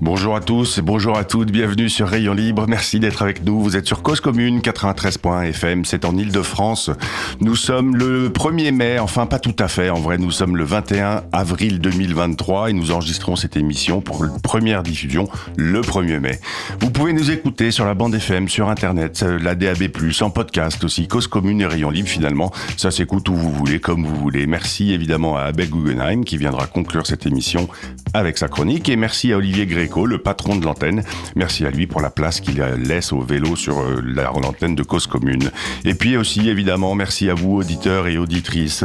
Bonjour à tous et bonjour à toutes, bienvenue sur Rayon Libre, merci d'être avec nous. Vous êtes sur Cause Commune 93.fm, c'est en Ile-de-France. Nous sommes le 1er mai, enfin pas tout à fait, en vrai nous sommes le 21 avril 2023 et nous enregistrons cette émission pour première diffusion le 1er mai. Vous pouvez nous écouter sur la bande FM, sur internet, la DAB+, en podcast aussi, Cause Commune et Rayon Libre finalement, ça s'écoute où vous voulez, comme vous voulez. Merci évidemment à Abel Guggenheim qui viendra conclure cette émission avec sa chronique et merci à Olivier Gréco, le patron de l'antenne. Merci à lui pour la place qu'il laisse au vélo sur euh, la antenne de Cause Commune. Et puis aussi, évidemment, merci à vous, auditeurs et auditrices.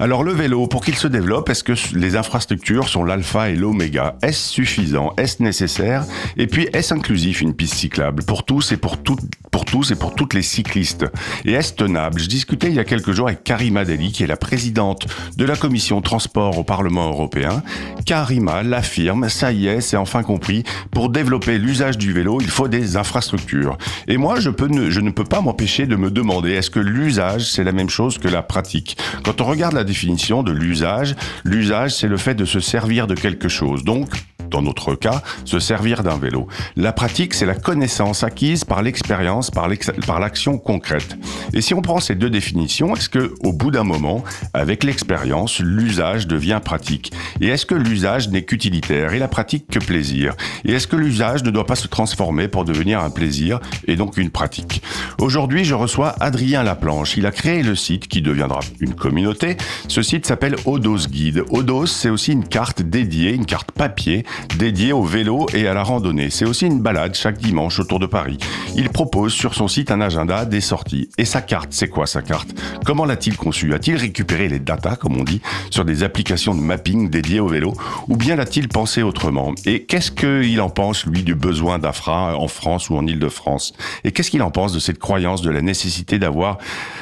Alors, le vélo, pour qu'il se développe, est-ce que les infrastructures sont l'alpha et l'oméga? Est-ce suffisant? Est-ce nécessaire? Et puis, est-ce inclusif une piste cyclable? Pour tous et pour toutes pour tous et pour toutes les cyclistes. Et est-ce tenable? Je discutais il y a quelques jours avec Karima Deli, qui est la présidente de la commission transport au Parlement européen. Karima l'affirme, ça y est, c'est enfin compris, pour développer l'usage du vélo, il faut des infrastructures. Et moi, je, peux ne, je ne peux pas m'empêcher de me demander, est-ce que l'usage, c'est la même chose que la pratique? Quand on regarde la définition de l'usage, l'usage, c'est le fait de se servir de quelque chose. Donc, dans notre cas, se servir d'un vélo. La pratique, c'est la connaissance acquise par l'expérience, par l'action concrète. Et si on prend ces deux définitions, est-ce que, au bout d'un moment, avec l'expérience, l'usage devient pratique? Et est-ce que l'usage n'est qu'utilitaire et la pratique que plaisir? Et est-ce que l'usage ne doit pas se transformer pour devenir un plaisir et donc une pratique? Aujourd'hui, je reçois Adrien Laplanche. Il a créé le site qui deviendra une communauté. Ce site s'appelle Odos Guide. Odos, c'est aussi une carte dédiée, une carte papier dédié au vélo et à la randonnée. C'est aussi une balade chaque dimanche autour de Paris. Il propose sur son site un agenda des sorties. Et sa carte, c'est quoi sa carte? Comment l'a-t-il conçue? A-t-il récupéré les datas, comme on dit, sur des applications de mapping dédiées au vélo? Ou bien l'a-t-il pensé autrement? Et qu'est-ce qu'il en pense, lui, du besoin d'Afra en France ou en Ile-de-France Et qu'est-ce qu'il en pense de cette croyance de la nécessité d'avoir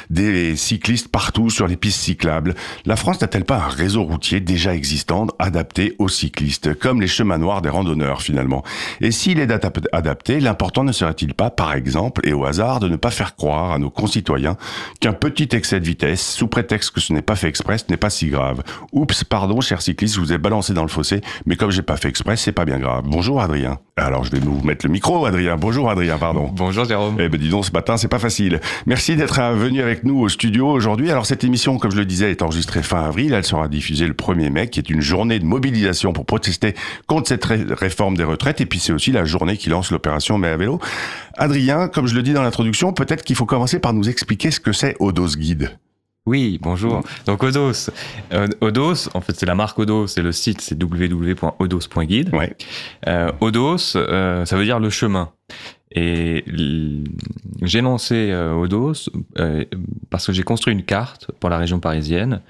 des cyclistes partout sur les pistes cyclables? La France n'a-t-elle pas un réseau routier déjà existant adapté aux cyclistes, comme les chemins noirs des randonneurs finalement Et s'il est adapté, l'important ne serait-il pas, par exemple, et au hasard, de ne pas faire croire à nos concitoyens qu'un petit excès de vitesse, sous prétexte que ce n'est pas fait exprès, n'est pas si grave Oups, pardon, cher cycliste, je vous ai balancé dans le fossé, mais comme j'ai pas fait exprès, c'est pas bien grave. Bonjour Adrien. Alors je vais vous mettre le micro, Adrien. Bonjour Adrien, pardon. Bonjour Jérôme. Eh ben dis donc, ce matin, c'est pas facile. Merci d'être venu avec nous au studio aujourd'hui. Alors cette émission, comme je le disais, est enregistrée fin avril. Elle sera diffusée le 1er mai, qui est une journée de mobilisation pour protester contre cette réforme des retraites. Et puis c'est aussi la journée qui lance l'opération Mais à vélo. Adrien, comme je le dis dans l'introduction, peut-être qu'il faut commencer par nous expliquer ce que c'est Odos Guide. Oui, bonjour. Donc Odos, euh, Odos, en fait c'est la marque Odos, c'est le site, c'est www.odos.guide. Ouais. Euh, Odos, euh, ça veut dire le chemin. Et j'ai lancé euh, Odos euh, parce que j'ai construit une carte pour la région parisienne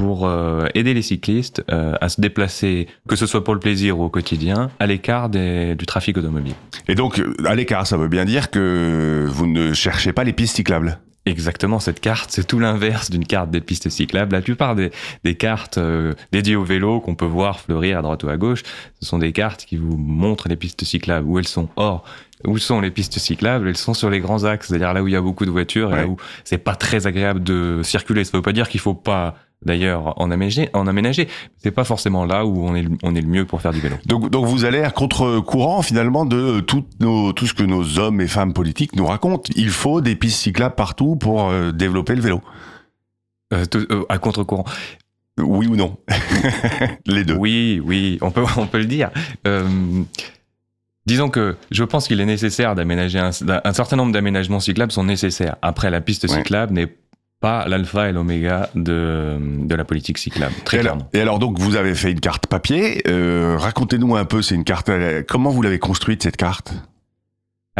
pour euh, aider les cyclistes à se déplacer, que ce soit pour le plaisir ou au quotidien, à l'écart du trafic automobile. Et donc, à l'écart, ça veut bien dire que vous ne cherchez pas les pistes cyclables Exactement, cette carte, c'est tout l'inverse d'une carte des pistes cyclables. La plupart des, des cartes euh, dédiées au vélo qu'on peut voir fleurir à droite ou à gauche, ce sont des cartes qui vous montrent les pistes cyclables, où elles sont. Or, où sont les pistes cyclables? Elles sont sur les grands axes, c'est-à-dire là où il y a beaucoup de voitures et là où c'est pas très agréable de circuler. Ça veut pas dire qu'il faut pas d'ailleurs en aménager. En aménager. C'est pas forcément là où on est, on est le mieux pour faire du vélo. Donc, donc vous allez à contre-courant finalement de tout, nos, tout ce que nos hommes et femmes politiques nous racontent. Il faut des pistes cyclables partout pour euh, développer le vélo. Euh, euh, à contre-courant. Oui ou non? Les deux. Oui, oui, on peut, on peut le dire. Disons que je pense qu'il est nécessaire d'aménager un, un, certain nombre d'aménagements cyclables sont nécessaires. Après, la piste cyclable n'est pas l'alpha et l'oméga de, de la politique cyclable, très et clairement. Alors, et alors donc vous avez fait une carte papier. Euh, Racontez-nous un peu, c'est une carte. Comment vous l'avez construite cette carte?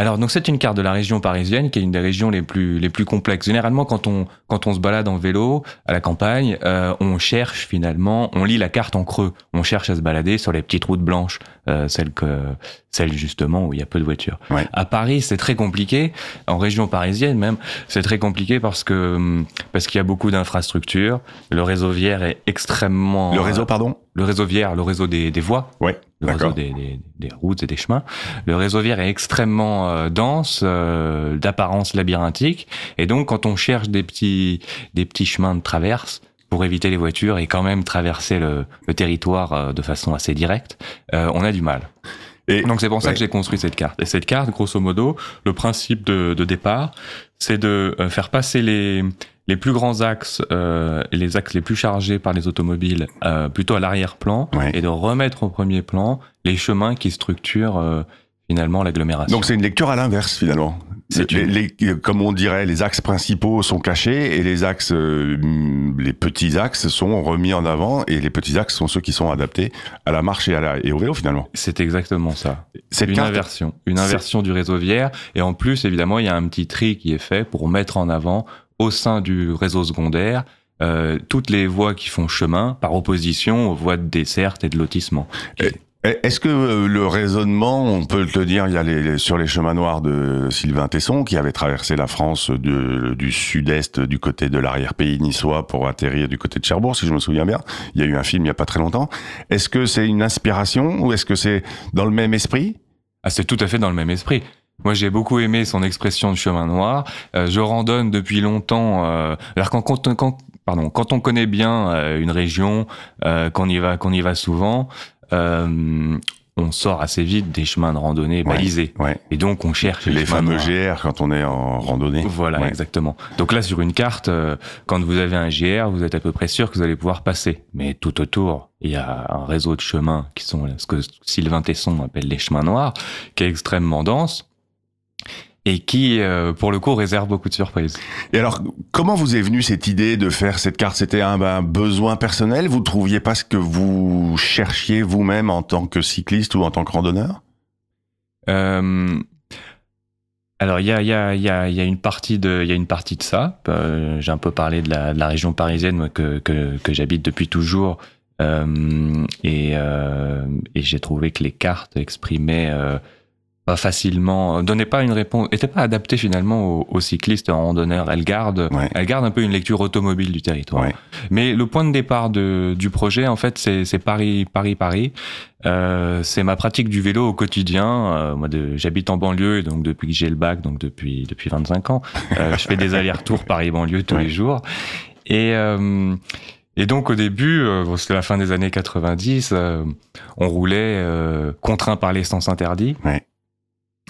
Alors donc c'est une carte de la région parisienne qui est une des régions les plus les plus complexes. Généralement quand on quand on se balade en vélo à la campagne, euh, on cherche finalement, on lit la carte en creux. On cherche à se balader sur les petites routes blanches, euh, celles que celles justement où il y a peu de voitures. Ouais. À Paris c'est très compliqué. En région parisienne même c'est très compliqué parce que parce qu'il y a beaucoup d'infrastructures. Le réseau viaire est extrêmement Le réseau, pardon le réseau viaire, le réseau des, des voies, Ouais, le réseau des, des, des routes et des chemins. Le réseau viaire est extrêmement euh, dense, euh, d'apparence labyrinthique, et donc quand on cherche des petits des petits chemins de traverse pour éviter les voitures et quand même traverser le, le territoire euh, de façon assez directe, euh, on a du mal. Et Donc c'est pour ça Ouais. que j'ai construit cette carte. Et cette carte, grosso modo, le principe de, de départ, c'est de euh, faire passer les, les plus grands axes euh, et les axes les plus chargés par les automobiles euh, plutôt à l'arrière-plan Ouais. et de remettre au premier plan les chemins qui structurent euh, finalement l'agglomération. donc c'est une lecture à l'inverse finalement. C'est Les- une- les- comme on dirait, les axes principaux sont cachés et les axes, euh, les petits axes sont remis en avant et les petits axes sont ceux qui sont adaptés à la marche et, à la, et au vélo finalement. c'est exactement ça. Cette une carte, inversion, une c'est- inversion du réseau viaire. Et en plus, évidemment, il y a un petit tri qui est fait pour mettre en avant au sein du réseau secondaire euh, toutes les voies qui font chemin par opposition aux voies de desserte et de lotissement. Est-ce que euh, le raisonnement, on peut te le dire, il y a les, sur les chemins noirs de Sylvain Tesson qui avait traversé la France de- du sud-est du côté de l'arrière-pays niçois pour atterrir du côté de Cherbourg, si je me souviens bien. Il y a eu un film il y a pas très longtemps. Est-ce que c'est une inspiration ou est-ce que c'est dans le même esprit? Ah, c'est tout à fait dans le même esprit. Moi, j'ai beaucoup aimé son expression de chemin noir. Euh, je randonne depuis longtemps. Euh, alors quand, quand, quand- pardon, quand on connaît bien euh, une région, euh, qu'on y va, qu'on y va souvent, euh, on sort assez vite des chemins de randonnée balisés. Ouais. Et donc, on cherche Les chemins fameux noirs. GR quand on est en randonnée. Voilà, Ouais. exactement. Donc là, sur une carte, euh, quand vous avez un GR, vous êtes à peu près sûr que vous allez pouvoir passer. Mais tout autour, il y a un réseau de chemins qui sont ce que Sylvain Tesson appelle les chemins noirs, qui est extrêmement dense et qui, euh, pour le coup, réserve beaucoup de surprises. Et alors, comment vous est venue cette idée de faire cette carte? C'était un, besoin personnel? Vous trouviez pas ce que vous cherchiez vous-même en tant que cycliste ou en tant que randonneur? Euh, alors il y a, il y, a, il y, a, il y a une partie de il y a une partie de ça. Euh, J'ai un peu parlé de la, de la région parisienne moi, que, que, que j'habite depuis toujours euh, et, et j'ai trouvé que les cartes exprimaient pas facilement, donnaient pas une réponse, étaient pas adaptées finalement aux, aux cyclistes aux randonneurs. Elles gardent, Ouais. elles gardent un peu une lecture automobile du territoire. Ouais. Mais le point de départ de, du projet, en fait, c'est c'est Paris, Paris, Paris. Euh, c'est ma pratique du vélo au quotidien. Euh, moi, de- j'habite en banlieue, et donc depuis que j'ai le bac, donc depuis depuis 25 ans, euh, je fais des allers-retours Paris-banlieue tous Ouais. les jours. Et euh, et donc au début, euh, c'était la fin des années 90, euh, on roulait euh, contraint par l'essence interdit. Ouais.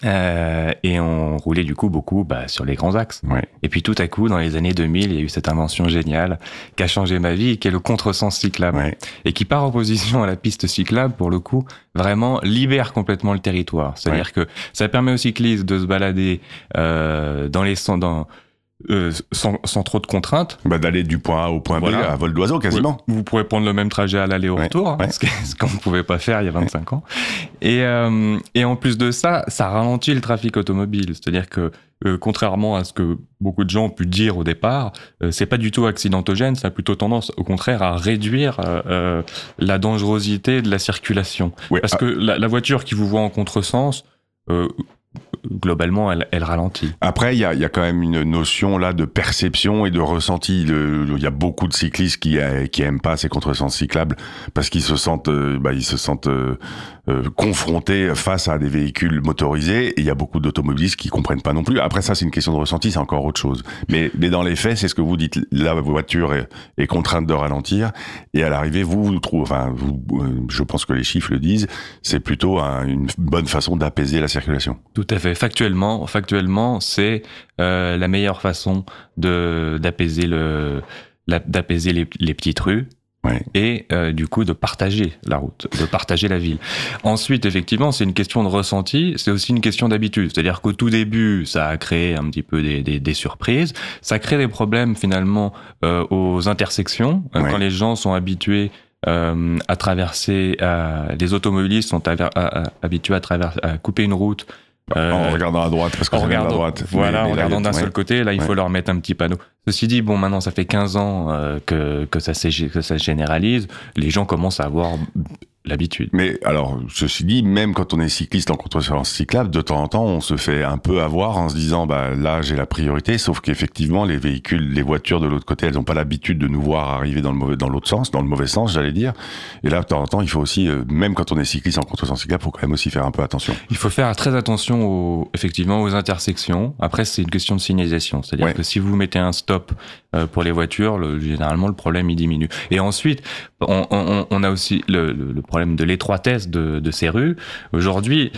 Euh, et on roulait du coup beaucoup bah, sur les grands axes. Ouais. Et puis tout à coup, dans les années 2000, il y a eu cette invention géniale qui a changé ma vie, qui est le contresens cyclable. Ouais. Et qui, par opposition à la piste cyclable, pour le coup, vraiment libère complètement le territoire. C'est-à-dire que ça permet aux cyclistes de se balader euh, dans les dans, euh, sans, sans trop de contraintes. Bah, d'aller du point A au point B Voilà. à vol d'oiseau quasiment. Vous, vous pourrez prendre le même trajet à l'aller au Ouais, retour, hein, ouais. ce qu'on ne pouvait pas faire il y a 25 ans. Et, euh, et en plus de ça, ça ralentit le trafic automobile. C'est-à-dire que, euh, contrairement à ce que beaucoup de gens ont pu dire au départ, euh, c'est pas du tout accidentogène, ça a plutôt tendance, au contraire, à réduire euh, la dangerosité de la circulation. Parce ah, que la, la voiture qui vous voit en contresens, euh, globalement, elle, elle ralentit. Après, il y a, y a quand même une notion là de perception et de ressenti. Il y a beaucoup de cyclistes qui euh, qui aiment pas ces contresens cyclables parce qu'ils se sentent, euh, bah, ils se sentent euh, euh, confrontés face à des véhicules motorisés. Et il y a beaucoup d'automobilistes qui comprennent pas non plus. Après, ça, c'est une question de ressenti, c'est encore autre chose. Mais, mais dans les faits, c'est ce que vous dites. La voiture est, est contrainte de ralentir et à l'arrivée, vous, vous trouvez, enfin, vous, je pense que les chiffres le disent, c'est plutôt un- une bonne façon d'apaiser la circulation. Tout à fait. Factuellement, factuellement, c'est euh, la meilleure façon de d'apaiser le d'apaiser les, les petites rues Ouais. et euh, du coup de partager la route, de partager la ville. Ensuite, effectivement, c'est une question de ressenti, c'est aussi une question d'habitude. C'est-à-dire qu'au tout début, ça a créé un petit peu des, des, des surprises, ça crée des problèmes finalement euh, aux intersections Ouais. quand les gens sont habitués euh, à traverser, à- les automobilistes sont aver- à- à- habitués à, traverser, à couper une route Euh, en regardant à droite, parce ça vient à droite. voilà, Mais- en mais regardant d'un ouais. seul côté, là, il faut leur mettre un petit panneau. Ceci dit, bon, maintenant, ça fait 15 ans euh, que, que, ça, que ça se généralise. Les gens commencent à avoir l'habitude. Mais alors, ceci dit, même quand on est cycliste en contresens cyclable, de temps en temps, on se fait un peu avoir en se disant, bah là, j'ai la priorité. Sauf qu'effectivement, les véhicules, les voitures de l'autre côté, elles n'ont pas l'habitude de nous voir arriver dans le mauvais, dans l'autre sens, dans le mauvais sens, j'allais dire. Et là, de temps en temps, il faut aussi, euh, même quand on est cycliste en contresens cyclable, faut quand même aussi faire un peu attention. Il faut faire très attention aux, effectivement aux intersections. Après, c'est une question de signalisation. C'est-à-dire Ouais. que si vous mettez un stop euh, pour les voitures, le- généralement, le problème, il diminue. Et ensuite, on, on- on a aussi le, problème de l'étroitesse de, de ces rues. Aujourd'hui,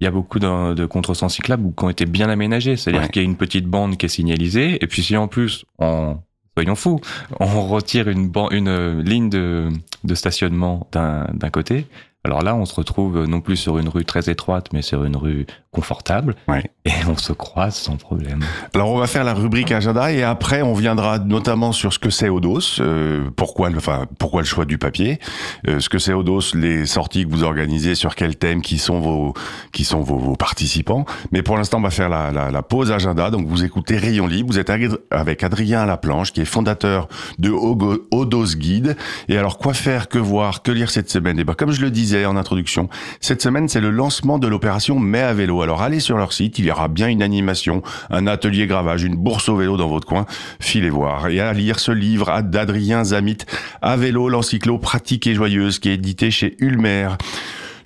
il y a beaucoup de, de contresens cyclables qui ont été bien aménagés. C'est-à-dire Ouais. qu'il y a une petite bande qui est signalisée. Et puis, si en plus, on, soyons fous, on retire une, euh, ligne de, de stationnement d'un côté, alors là, on se retrouve non plus sur une rue très étroite, mais sur une rue confortable. Ouais. Et on se croise sans problème. Alors on va faire la rubrique agenda et après on viendra notamment sur ce que c'est Odos, euh, pourquoi, le, enfin, pourquoi le choix du papier, euh, ce que c'est Odos, les sorties que vous organisez, sur quel thème, qui sont vos, qui sont vos, vos participants. Mais pour l'instant on va faire la, la, la pause agenda. Donc vous écoutez Rayon Libre, vous êtes avec Adrien Laplanche qui est fondateur de Odos Guide. Et alors quoi faire, que voir, que lire cette semaine? Et ben comme je le disais en introduction, cette semaine c'est le lancement de l'opération Mai à vélo. Alors allez sur leur site, il y aura bien une animation, un atelier gravage, une bourse au vélo dans votre coin. Filez voir et à lire ce livre d'Adrien Zamit à vélo, l'encyclo pratique et joyeuse qui est édité chez Ulmer.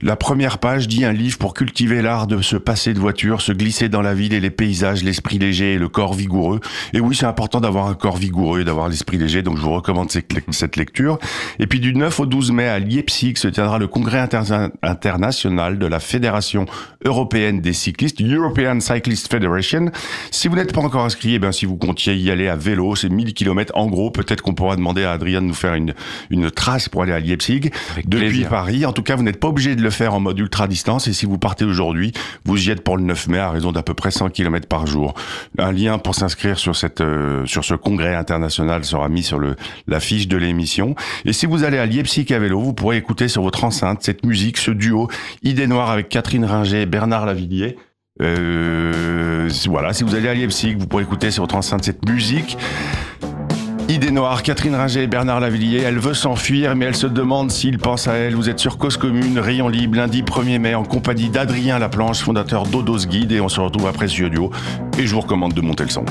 La première page dit un livre pour cultiver l'art de se passer de voiture, se glisser dans la ville et les paysages, l'esprit léger et le corps vigoureux. Et oui, c'est important d'avoir un corps vigoureux et d'avoir l'esprit léger, donc je vous recommande cette cette lecture. Et puis du 9 au 12 mai à Leipzig se tiendra le congrès inter- international de la Fédération européenne des cyclistes, European Cyclist Federation. Si vous n'êtes pas encore inscrit, eh bien, si vous comptiez y aller à vélo, c'est 1000 km en gros. Peut-être qu'on pourra demander à Adrien de nous faire une, une trace pour aller à Leipzig Avec depuis plaisir. Paris. En tout cas, vous n'êtes pas obligé de le faire en mode ultra distance. Et si vous partez aujourd'hui, vous y êtes pour le 9 mai à raison d'à peu près 100 km par jour. Un lien pour s'inscrire sur cette euh, sur ce congrès international sera mis sur le la fiche de l'émission. Et si vous allez à Leipzig à vélo, vous pourrez écouter sur votre enceinte cette musique, ce duo Idée Noire avec Catherine Ringer et Bernard Lavillier. Euh, voilà, si vous allez à Leipzig, vous pourrez écouter sur votre enceinte cette musique. Idée noire, Catherine Ringer et Bernard Lavillier, elle veut s'enfuir, mais elle se demande s'il pense à elle. Vous êtes sur Cause Commune, Rayon Libre, lundi 1er mai, en compagnie d'Adrien Laplanche, fondateur d'Odos Guide, et on se retrouve après ce duo. Et je vous recommande de monter le son.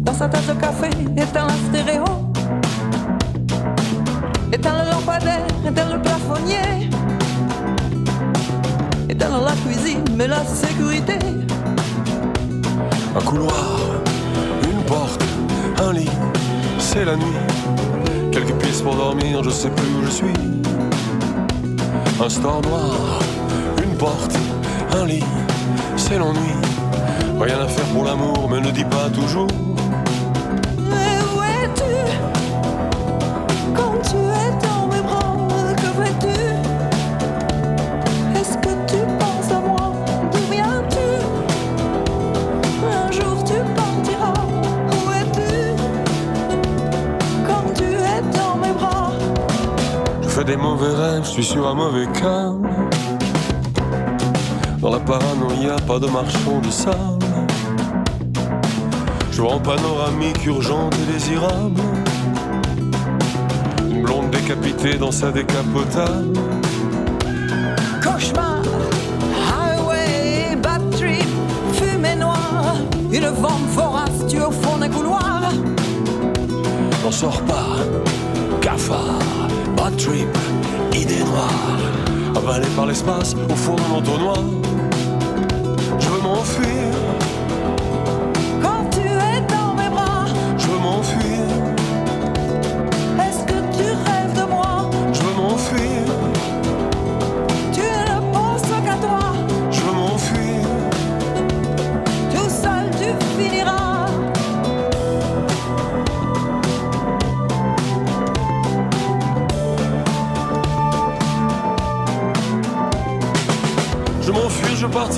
Dans sa tasse de café, éteint la stéréo. Éteint le lampadaire, éteint le plafonnier. Éteint la cuisine, mais la sécurité. Un couloir, une porte, un lit, c'est la nuit. Quelques pistes pour dormir, je sais plus où je suis. Un store noir, une porte, un lit, c'est l'ennui. Rien à faire pour l'amour, mais ne dis pas toujours. Des mauvais rêves, je suis sur un mauvais cas. Dans la paranoïa, pas de marchand de sable. Je vois en panoramique urgente et désirable. Une blonde décapitée dans sa décapotable. Cauchemar, highway, bad trip, fumée noire, une vente vorace, tu au fond d'un couloir. N'en sors pas, cafard, bad trip, idée noire. Avalé par l'espace au fond d'un entonnoir. Je veux m'enfuir,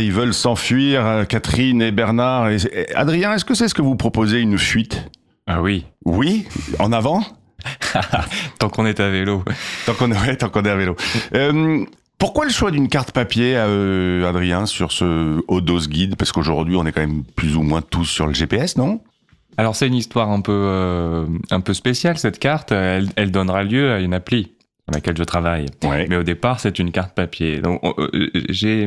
Ils veulent s'enfuir, euh, Catherine et Bernard. Et, et Adrien, est-ce que c'est ce que vous proposez, une fuite? Ah oui, Oui? En avant? Tant qu'on est à vélo. Tant qu'on est, ouais, tant qu'on est à vélo. Euh, pourquoi le choix d'une carte papier, euh, Adrien, sur ce Odos Guide? Parce qu'aujourd'hui, on est quand même plus ou moins tous sur le GPS, non? Alors c'est une histoire un peu, euh, un peu spéciale cette carte. Elle, elle donnera lieu à une appli sur laquelle je travaille. Ouais. Mais au départ, c'est une carte papier. Donc, on- euh, j'ai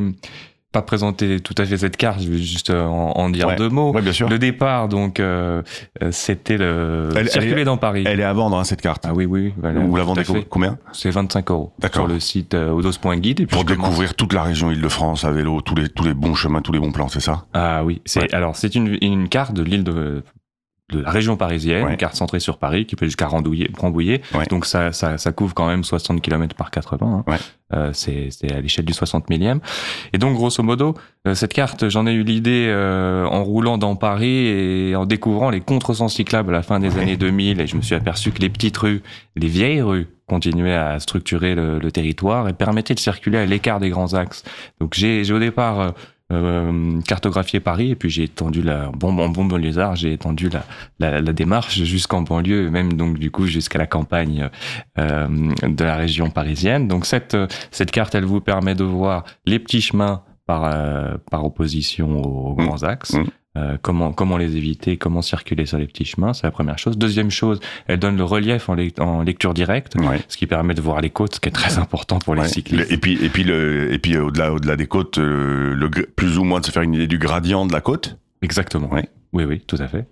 pas présenté tout à fait cette carte. Je vais juste euh, en, en dire Ouais. deux mots. Ouais, bien sûr. Le départ, donc, euh, euh, c'était le Elle- elle circuler est- dans Paris. Elle est à vendre, hein, cette carte. Ah oui, oui. voilà, Vous la vendez combien C'est 25 euros. D'accord. Sur le site euh, odos.guide. Pour découvrir toute la région Île-de-France à vélo, tous les, tous les bons chemins, tous les bons plans, c'est ça? Ah oui, c'est Ouais. alors c'est une, une carte de l'île de de la région parisienne, Ouais. une carte centrée sur Paris qui peut jusqu'à Rambouillet. Ouais. Donc ça, ça, ça couvre quand même 60 km par 80. hein. Ouais. Euh, c'est c'est à l'échelle du 60 millième. Et donc grosso modo, euh, cette carte, j'en ai eu l'idée euh, en roulant dans Paris et en découvrant les contresens cyclables à la fin des années 2000. Et je me suis aperçu que les petites rues, les vieilles rues, continuaient à structurer le, le territoire et permettaient de circuler à l'écart des grands axes. Donc j'ai j'ai au départ euh, cartographié Paris et puis j'ai étendu la bon bon bon lézard j'ai étendu la, la, la démarche jusqu'en banlieue et même donc du coup jusqu'à la campagne euh, de la région parisienne donc cette cette carte elle vous permet de voir les petits chemins par euh, par opposition aux Mmh. grands axes Mmh. Euh, comment comment les éviter comment circuler sur les petits chemins c'est la première chose deuxième chose elle donne le relief en, lec- en lecture directe Ouais. ce qui permet de voir les côtes ce qui est très important pour les cyclistes Et puis, et puis, le, et puis au-delà, au-delà des côtes, euh, le, plus ou moins de se faire une idée du gradient de la côte. Exactement. Ouais. Oui, oui, tout à fait,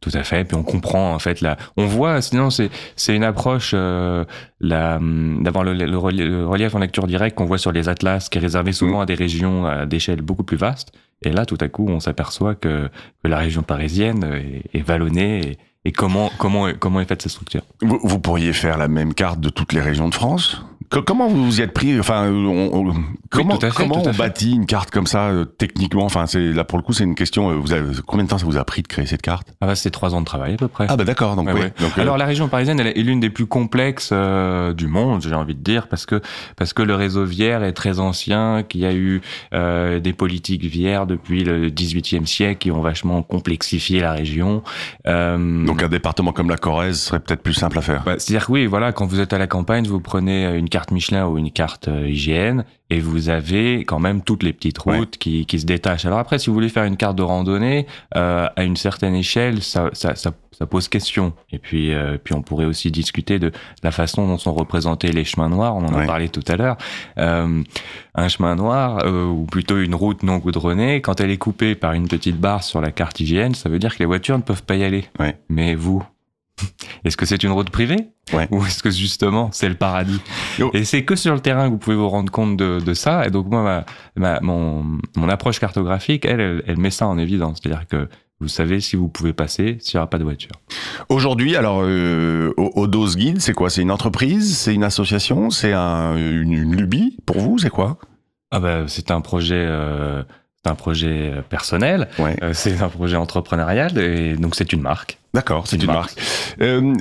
tout à fait. Puis on comprend en fait là, on voit. Sinon, c'est c'est une approche euh, la hum, d'avoir le, le relief, le relief en lecture directe qu'on voit sur les atlas, qui est réservé souvent à des régions à d'échelle beaucoup plus vaste. Et là, tout à coup, on s'aperçoit que, la région parisienne est, vallonnée et, comment comment est- comment est faite cette structure? Vous, pourriez faire la même carte de toutes les régions de France? Comment vous vous y êtes pris Enfin, on- on- comment, à fait, comment on bâtit une carte comme ça euh, techniquement? Enfin, c'est là pour le coup, c'est une question. euh, Vous avez, combien de temps ça vous a pris de créer cette carte? Ah bah, c'est trois ans de travail à peu près. Ah bah d'accord. Donc, Ouais, oui. ouais. donc euh, Alors la région parisienne, elle est l'une des plus complexes euh, du monde, j'ai envie de dire, parce que parce que le réseau viaire est très ancien, qu'il y a eu euh, des politiques viaires depuis le XVIIIe siècle qui ont vachement complexifié la région. Euh, donc un département comme la Corrèze serait peut-être plus simple à faire. bah, C'est-à-dire que oui, voilà, quand vous êtes à la campagne, vous prenez une carte Michelin ou une carte euh, IGN et vous avez quand même toutes les petites routes Ouais. qui, qui se détachent. Alors après, si vous voulez faire une carte de randonnée euh, à une certaine échelle, ça, ça, ça, ça pose question. Et puis, euh, puis on pourrait aussi discuter de la façon dont sont représentés les chemins noirs. On en Ouais. a parlé tout à l'heure. Euh, un chemin noir ou plutôt une route non goudronnée, quand elle est coupée par une petite barre sur la carte IGN, ça veut dire que les voitures ne peuvent pas y aller. Ouais. Mais vous, est-ce que c'est une route privée Ouais. Ou est-ce que justement c'est le paradis Yo. Et c'est que sur le terrain que vous pouvez vous rendre compte de, de ça. Et donc moi, ma, ma- mon, mon approche cartographique, elle, elle, elle met ça en évidence. C'est-à-dire que vous savez si vous pouvez passer s'il n'y aura pas de voiture. Aujourd'hui, alors, euh, au- Odos Guide, c'est quoi? C'est une entreprise? C'est une association? C'est un, une, une lubie? Pour vous C'est quoi? Ah bah, c'est un projet, euh, c'est un projet personnel. Ouais. Euh, c'est un projet entrepreneurial et donc c'est une marque. D'accord, c'est Une une marque. Euh,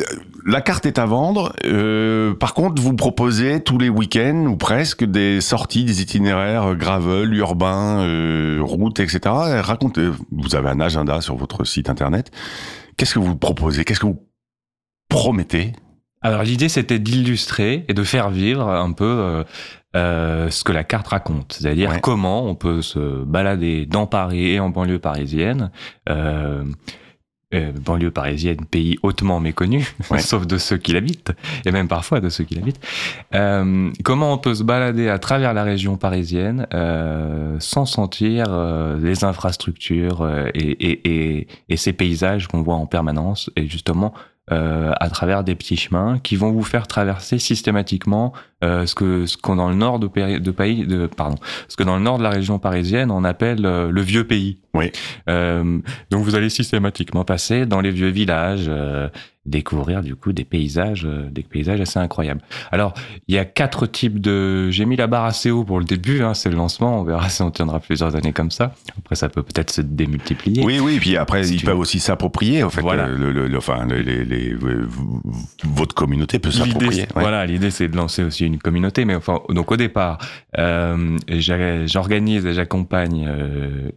la carte est à vendre. Euh, par contre, vous proposez tous les week-ends ou presque des sorties, des itinéraires gravel, urbains, euh, routes, etc. Racontez. Vous avez un agenda sur votre site internet. Qu'est-ce que vous proposez? Qu'est-ce que vous promettez? Alors l'idée c'était d'illustrer et de faire vivre un peu euh, ce que la carte raconte, c'est-à-dire Ouais. comment on peut se balader dans Paris et en banlieue parisienne, euh, euh, banlieue parisienne, pays hautement méconnu, Ouais. sauf de ceux qui l'habitent, et même parfois de ceux qui l'habitent. Euh, comment on peut se balader à travers la région parisienne euh, sans sentir euh, les infrastructures et, et, et, et ces paysages qu'on voit en permanence, et justement euh, à travers des petits chemins qui vont vous faire traverser systématiquement euh, ce que ce qu'on dans le nord de, de pardon ce que dans le nord de la région parisienne on appelle euh, le vieux pays. Oui. Euh, donc vous allez systématiquement passer dans les vieux villages, euh, découvrir du coup des paysages, euh, des paysages assez incroyables. Alors il y a quatre types de. J'ai mis la barre assez haut pour le début, hein, c'est le lancement. On verra si on tiendra plusieurs années comme ça. Après ça peut peut-être se démultiplier. Oui, oui, puis après, Si ils tu peuvent aussi s'approprier, en fait. Voilà. euh, Le, le- le- enfin, les, les- les- votre communauté peut s'approprier. ouais. Voilà, l'idée c'est de lancer aussi une communauté, mais enfin, donc au départ, euh, j'organise et j'accompagne euh,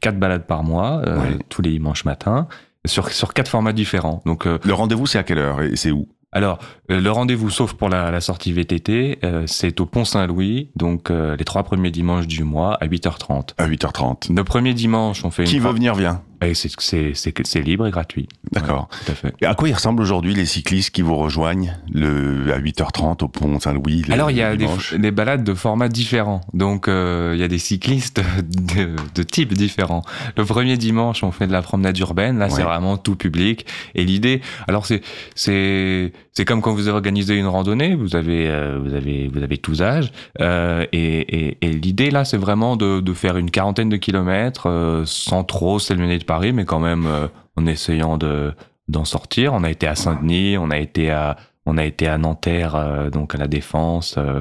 quatre balades par mois, euh, Ouais. tous les dimanches matins, sur sur quatre formats différents. Donc euh, Le rendez-vous, c'est à quelle heure et c'est où? Alors, euh, le rendez-vous, sauf pour la, la sortie VTT, euh, c'est au Pont Saint-Louis, donc euh, les trois premiers dimanches du mois à 8h30. À 8h30. Le premier dimanche, on fait Qui une... veut venir vient? Et c'est, libre et gratuit. D'accord. Ouais, tout à fait. Et à quoi ils ressemblent aujourd'hui les cyclistes qui vous rejoignent le, à 8h30 au pont Saint-Louis Alors, il y a des, balades de formats différents. Donc, euh, il y a des cyclistes de, de types différents. Le premier dimanche, on fait de la promenade urbaine. Là, c'est vraiment tout public. Et l'idée, alors c'est comme quand vous organisez une randonnée. Vous avez euh, vous avez vous avez tous âges. Euh, et et, et l'idée là, c'est vraiment de, de faire une quarantaine de kilomètres euh, sans trop s'éloigner de Paris, mais quand même euh, en essayant de d'en sortir. On a été à Saint-Denis, on a été à on a été à Nanterre, euh, donc à la Défense, euh,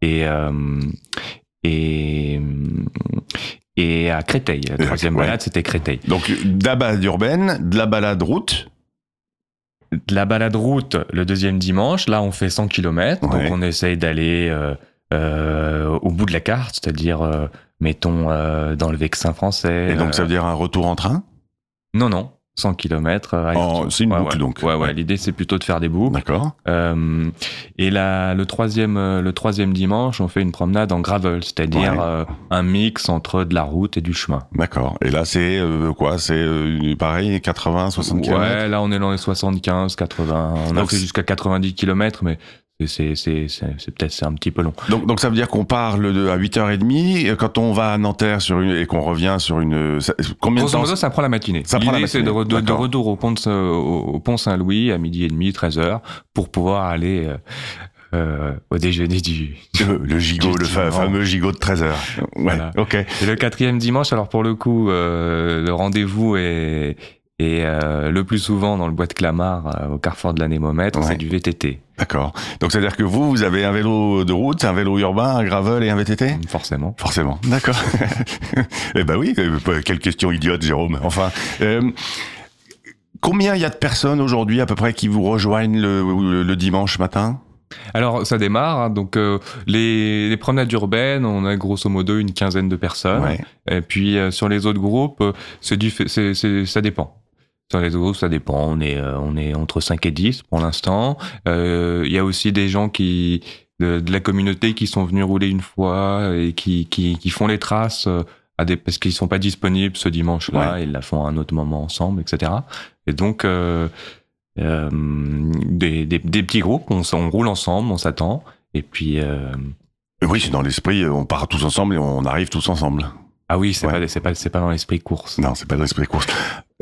et et et à Créteil. La troisième ouais. balade, c'était Créteil. Donc, de la balade urbaine, de la balade route. De la balade route, le deuxième dimanche, là, on fait 100 km. Ouais. Donc, on essaye d'aller euh, euh, au bout de la carte, c'est-à-dire, euh, mettons, dans le Vexin français. Et donc, ça veut dire un retour en train? Non, non. 100 km. Oh, c'est une ouais, boucle, ouais. donc. Ouais, ouais. L'idée, c'est plutôt de faire des boucles. D'accord. Euh, et là, le troisième, euh, le troisième dimanche, on fait une promenade en gravel, c'est-à-dire Ouais. euh, un mix entre de la route et du chemin. D'accord. Et là, c'est euh, quoi? C'est euh, pareil, 80, 60 km Ouais, là, on est dans les 75, 80. On a fait jusqu'à 90 km, mais c'est, peut-être un petit peu long. donc, donc, ça veut dire qu'on part de, à 8h30. et Quand on va à Nanterre sur une, et qu'on revient sur une. ça- combien de temps modo, ça prend la matinée. Ça prend la L'idée, c'est de, matinée, re- de- de d'accord. retour au pont, au, pont Saint-Louis à midi et demi, 13 h pour pouvoir aller euh, euh, au déjeuner du, le, le gigot, le fa- fameux gigot de 13h. Ouais, Voilà. ok. Et le quatrième dimanche, alors pour le coup, euh, le rendez-vous est, est euh, le plus souvent dans le bois de Clamart, au carrefour de la Némomètre, Ouais. c'est du VTT, D'accord. Donc, c'est-à-dire que vous, vous avez un vélo de route, un vélo urbain, un gravel et un VTT forcément. Forcément. D'accord. eh ben oui, euh, quelle question idiote, Jérôme. Enfin, euh, combien il y a de personnes aujourd'hui à peu près qui vous rejoignent le, le- le dimanche matin? Alors ça démarre, hein, donc euh, les, les promenades urbaines, on a grosso modo une quinzaine de personnes. Ouais. Et puis euh, sur les autres groupes, c'est- ça dépend. Sur les autres groupes, ça dépend. On est, euh, on est entre 5 et 10 pour l'instant. Euh, Il y a aussi des gens qui de, de la communauté qui sont venus rouler une fois et qui, qui, qui font les traces euh, à des, parce qu'ils sont pas disponibles ce dimanche-là, ils la font à un autre moment ensemble, etc. Et donc euh, des, des, des petits groupes, on, roule ensemble, on s'attend. Et puis Oui, c'est dans l'esprit, on part tous ensemble et on arrive tous ensemble. ah oui, c'est Ouais. pas pas c'est pas dans l'esprit course. Non, c'est pas dans l'esprit course.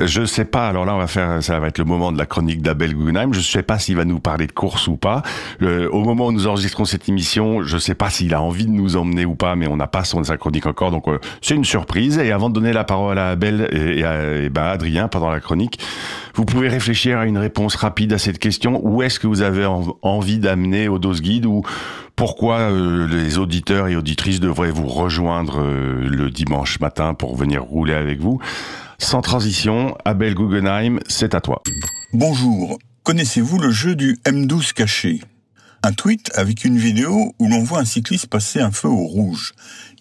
Je sais pas, alors là on va faire, ça va être le moment de la chronique d'Abel Guggenheim, je sais pas s'il va nous parler de course ou pas. Au moment où nous enregistrons cette émission, je sais pas s'il a envie de nous emmener ou pas, mais on n'a pas son, sa chronique encore, donc euh, c'est une surprise. Et avant de donner la parole à Abel et, à et ben, Adrien pendant la chronique, vous pouvez réfléchir à une réponse rapide à cette question. Où est-ce que vous avez en- envie d'amener au dose guide ou pourquoi euh, les auditeurs et auditrices devraient vous rejoindre euh, le dimanche matin pour venir rouler avec vous? Sans transition, Abel Guggenheim, c'est à toi. Bonjour. Connaissez-vous le jeu du M12 caché? Un tweet avec une vidéo où l'on voit un cycliste passer un feu au rouge.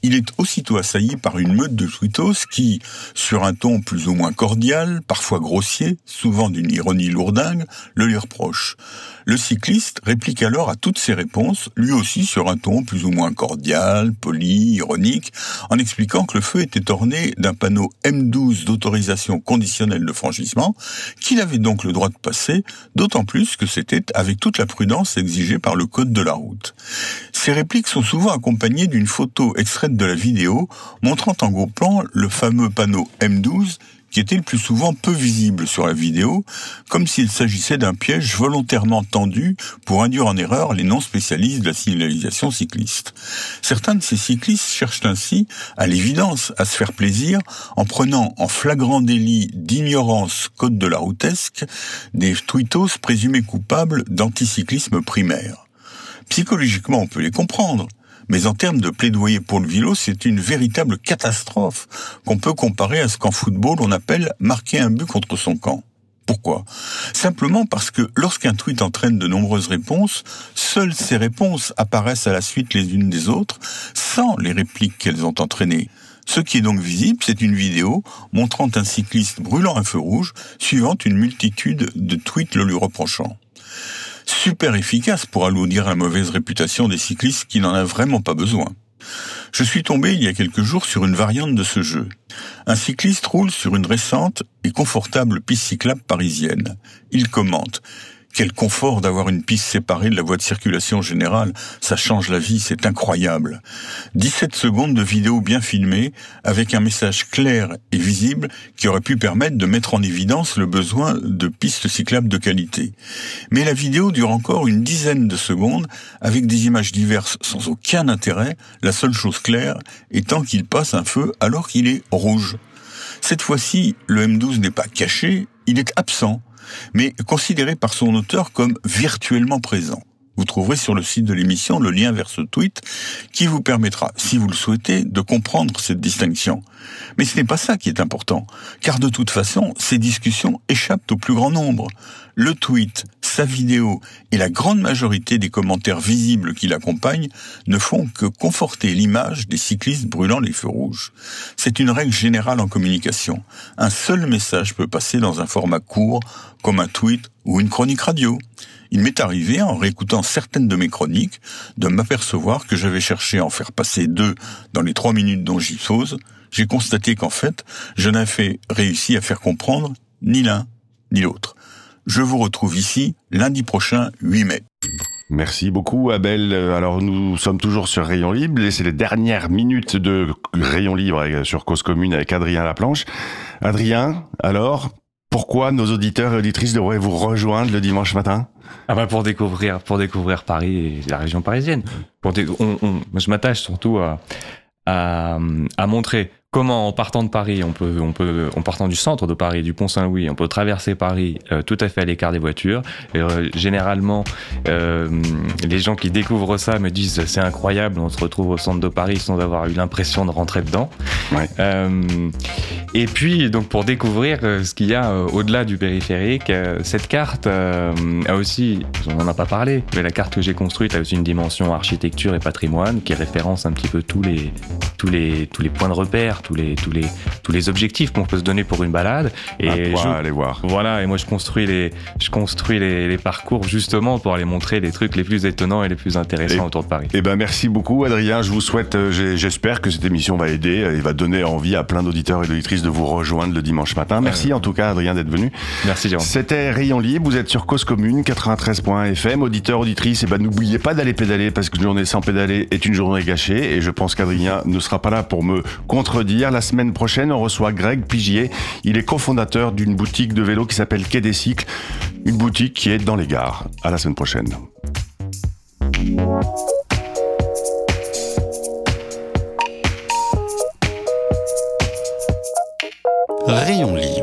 Il est aussitôt assailli par une meute de tweetos qui, sur un ton plus ou moins cordial, parfois grossier, souvent d'une ironie lourdingue, le lui reproche. Le cycliste réplique alors à toutes ces réponses, lui aussi sur un ton plus ou moins cordial, poli, ironique, en expliquant que le feu était orné d'un panneau M12 d'autorisation conditionnelle de franchissement, qu'il avait donc le droit de passer, d'autant plus que c'était avec toute la prudence exigée par le code de la route. Ces répliques sont souvent accompagnées d'une photo extraite de la vidéo montrant en gros plan le fameux panneau M12 qui était le plus souvent peu visible sur la vidéo, comme s'il s'agissait d'un piège volontairement tendu pour induire en erreur les non spécialistes de la signalisation cycliste. Certains de ces cyclistes cherchent ainsi, à l'évidence, à se faire plaisir en prenant en flagrant délit d'ignorance code de la routesque des tweetos présumés coupables d'anticyclisme primaire. Psychologiquement, on peut les comprendre. Mais en termes de plaidoyer pour le vélo, c'est une véritable catastrophe qu'on peut comparer à ce qu'en football on appelle marquer un but contre son camp. Pourquoi? Simplement parce que lorsqu'un tweet entraîne de nombreuses réponses, seules ces réponses apparaissent à la suite les unes des autres, sans les répliques qu'elles ont entraînées. Ce qui est donc visible, c'est une vidéo montrant un cycliste brûlant un feu rouge, suivant une multitude de tweets le lui reprochant super efficace pour alourdir la mauvaise réputation des cyclistes qui n'en a vraiment pas besoin. Je suis tombé il y a quelques jours sur une variante de ce jeu. Un cycliste roule sur une récente et confortable piste cyclable parisienne. Il commente quel confort d'avoir une piste séparée de la voie de circulation générale. Ça change la vie, c'est incroyable. 17 secondes de vidéo bien filmée, avec un message clair et visible qui aurait pu permettre de mettre en évidence le besoin de pistes cyclables de qualité. Mais la vidéo dure encore une dizaine de secondes, avec des images diverses sans aucun intérêt, la seule chose claire étant qu'il passe un feu alors qu'il est rouge. Cette fois-ci, le M12 n'est pas caché, il est absent mais considéré par son auteur comme virtuellement présent. Vous trouverez sur le site de l'émission le lien vers ce tweet qui vous permettra, si vous le souhaitez, de comprendre cette distinction. Mais ce n'est pas ça qui est important, car de toute façon, ces discussions échappent au plus grand nombre. Le tweet, sa vidéo et la grande majorité des commentaires visibles qui l'accompagnent ne font que conforter l'image des cyclistes brûlant les feux rouges. C'est une règle générale en communication. Un seul message peut passer dans un format court, comme un tweet ou une chronique radio. Il m'est arrivé, en réécoutant certaines de mes chroniques, de m'apercevoir que j'avais cherché à en faire passer deux dans les trois minutes dont j'y pose. J'ai constaté qu'en fait, je n'avais réussi à faire comprendre ni l'un ni l'autre. Je vous retrouve ici lundi prochain, 8 mai. Merci beaucoup Abel. Alors nous sommes toujours sur Rayon Libre et c'est les dernières minutes de Rayon Libre sur Cause Commune avec Adrien Laplanche. Adrien, alors, pourquoi nos auditeurs et auditrices devraient vous rejoindre le dimanche matin ah bah pour découvrir pour découvrir Paris et la région parisienne. Je m'attache surtout à, à, à montrer comment en partant de Paris, on peut, on peut, en partant du centre de Paris, du Pont Saint-Louis, on peut traverser Paris euh, tout à fait à l'écart des voitures. Et, euh, généralement, euh, les gens qui découvrent ça me disent c'est incroyable, on se retrouve au centre de Paris sans avoir eu l'impression de rentrer dedans. Ouais. et puis donc pour découvrir ce qu'il y a au-delà du périphérique, cette carte a aussi, on n'en a pas parlé, mais la carte que j'ai construite a aussi une dimension architecture et patrimoine qui référence un petit peu tous les tous les tous les points de repère tous les tous les tous les objectifs qu'on peut se donner pour une balade et je, aller voir. Voilà, et moi je construis les je construis les, les, parcours justement pour aller montrer les trucs les plus étonnants et les plus intéressants et, autour de Paris. Eh ben merci beaucoup Adrien, je vous souhaite j'espère que cette émission va aider et va donner envie à plein d'auditeurs et d'auditrices de vous rejoindre le dimanche matin. Merci euh, en tout cas Adrien d'être venu. Merci Jérôme. C'était Rayon Libre, vous êtes sur Cause Commune 93.fm, auditeurs auditrices, et ben n'oubliez pas d'aller pédaler parce qu'une journée sans pédaler est une journée gâchée et je pense qu'Adrien ne sera pas là pour me contredire. La semaine prochaine, on reçoit Greg Pigier. Il est cofondateur d'une boutique de vélo qui s'appelle Quai des Cycles, une boutique qui est dans les gares. À la semaine prochaine. Rayon Libre